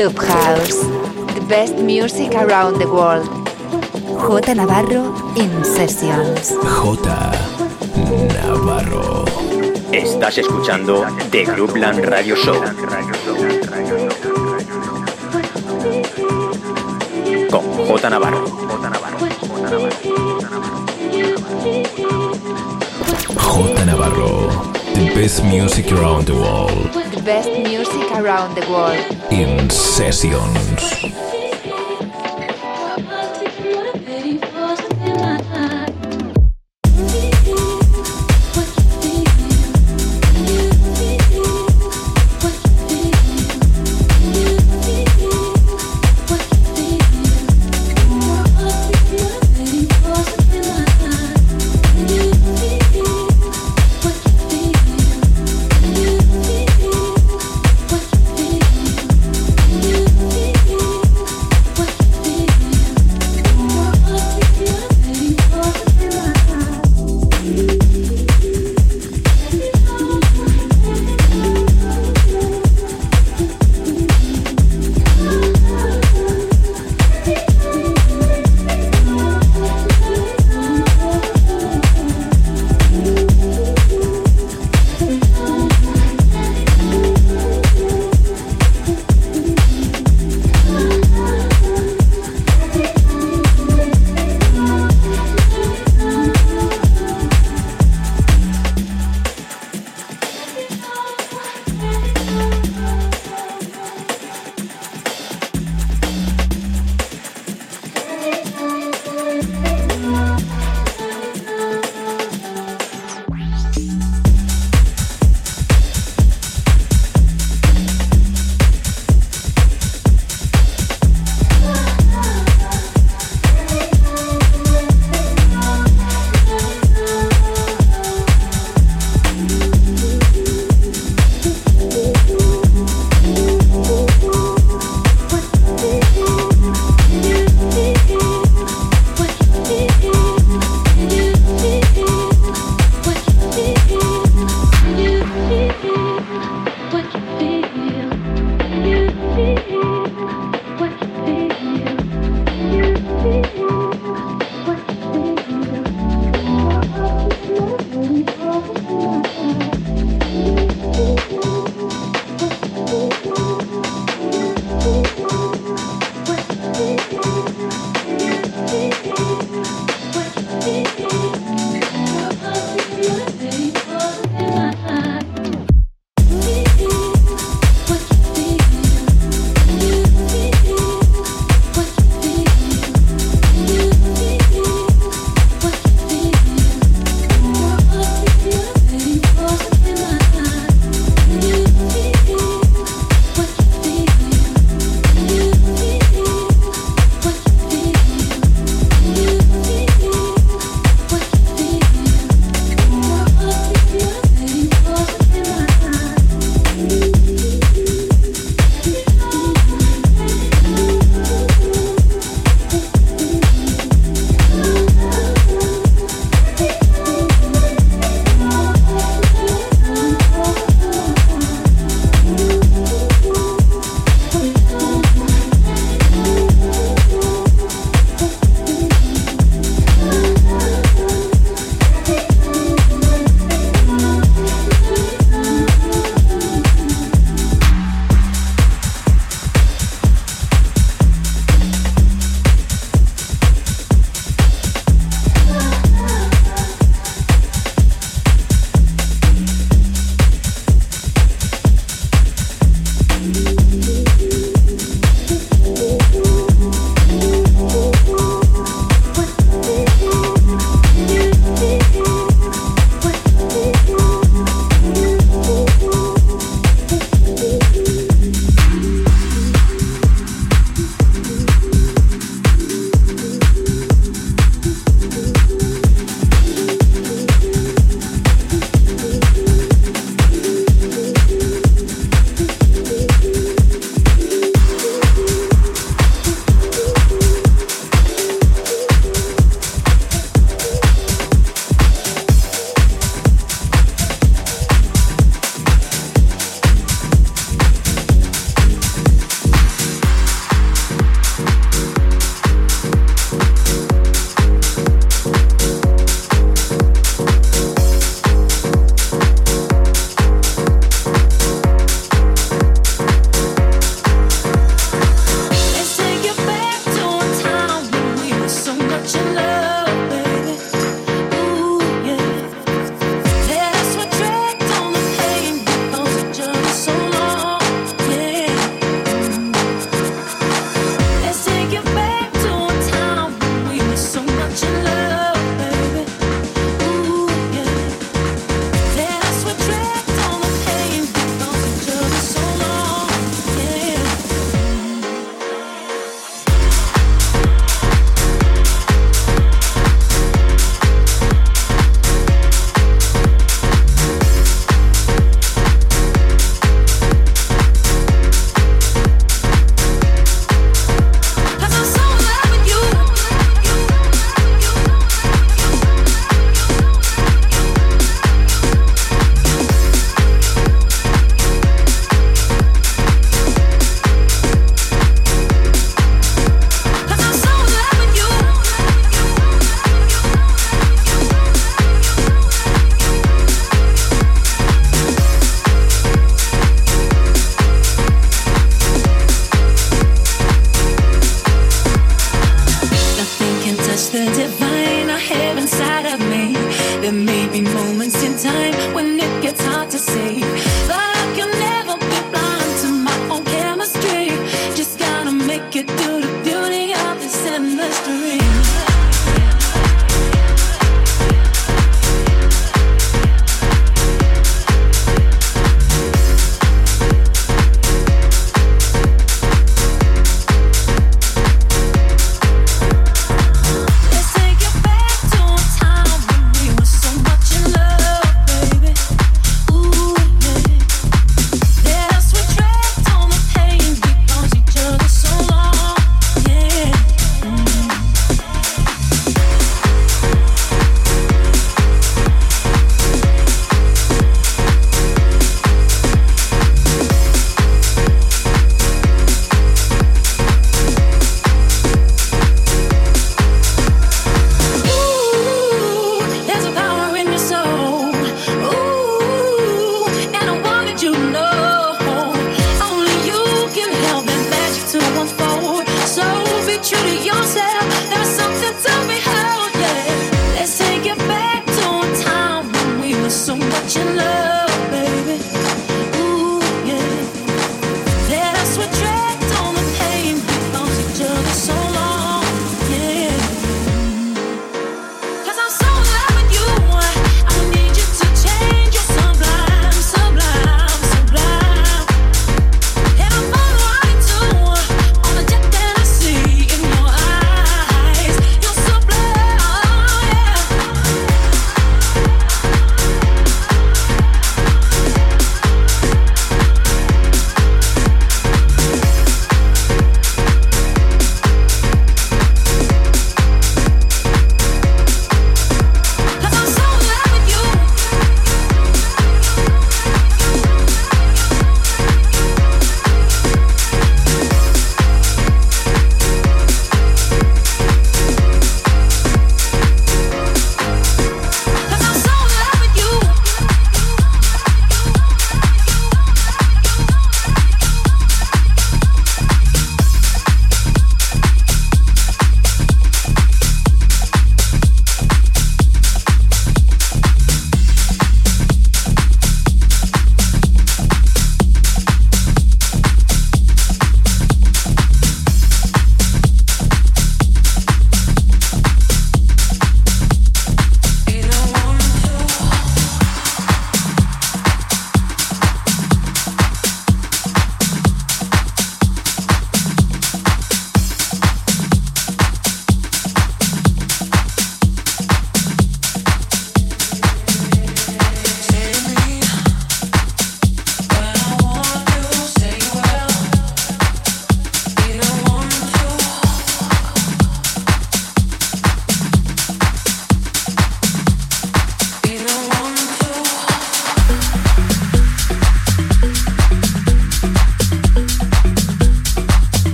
Clubhouse, the best music around the world. J Navarro in Sessions. J Navarro. Estás escuchando The Groupland Radio Show. Con J Navarro. J Navarro. The best music around the world. The best music around the world. In Sessions.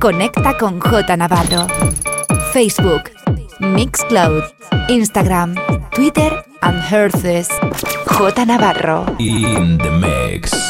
Conecta con J Navarro. Facebook, Mixcloud, Instagram, Twitter and Herces. J Navarro. In the mix.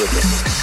with us.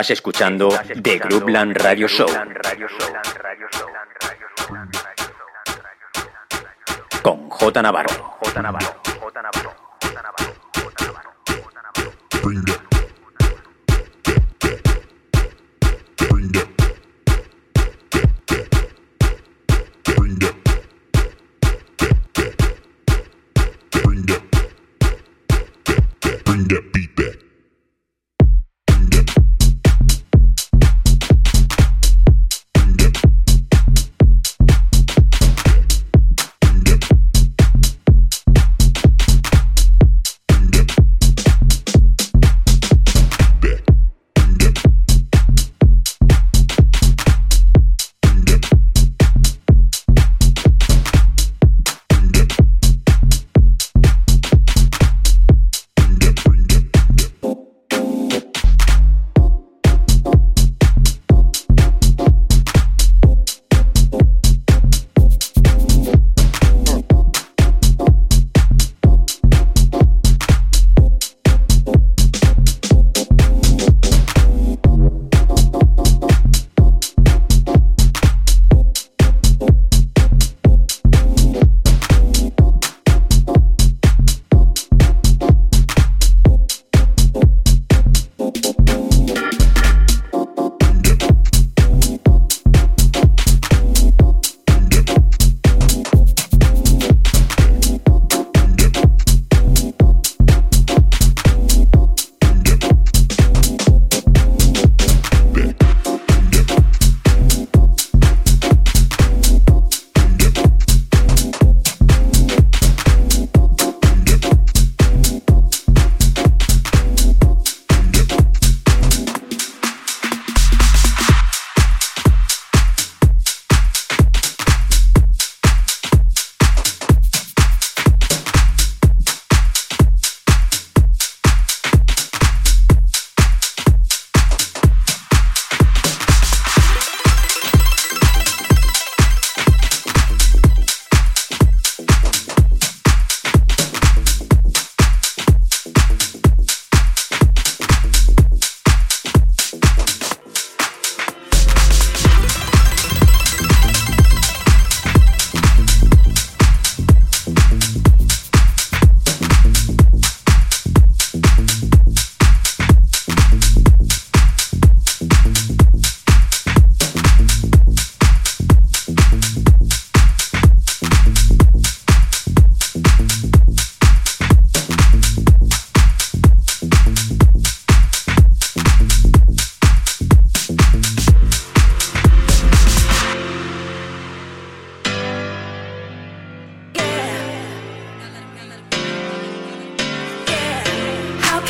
Estás escuchando The Groupland Radio Show. Con J Navarro. Bring that beat.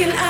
can I?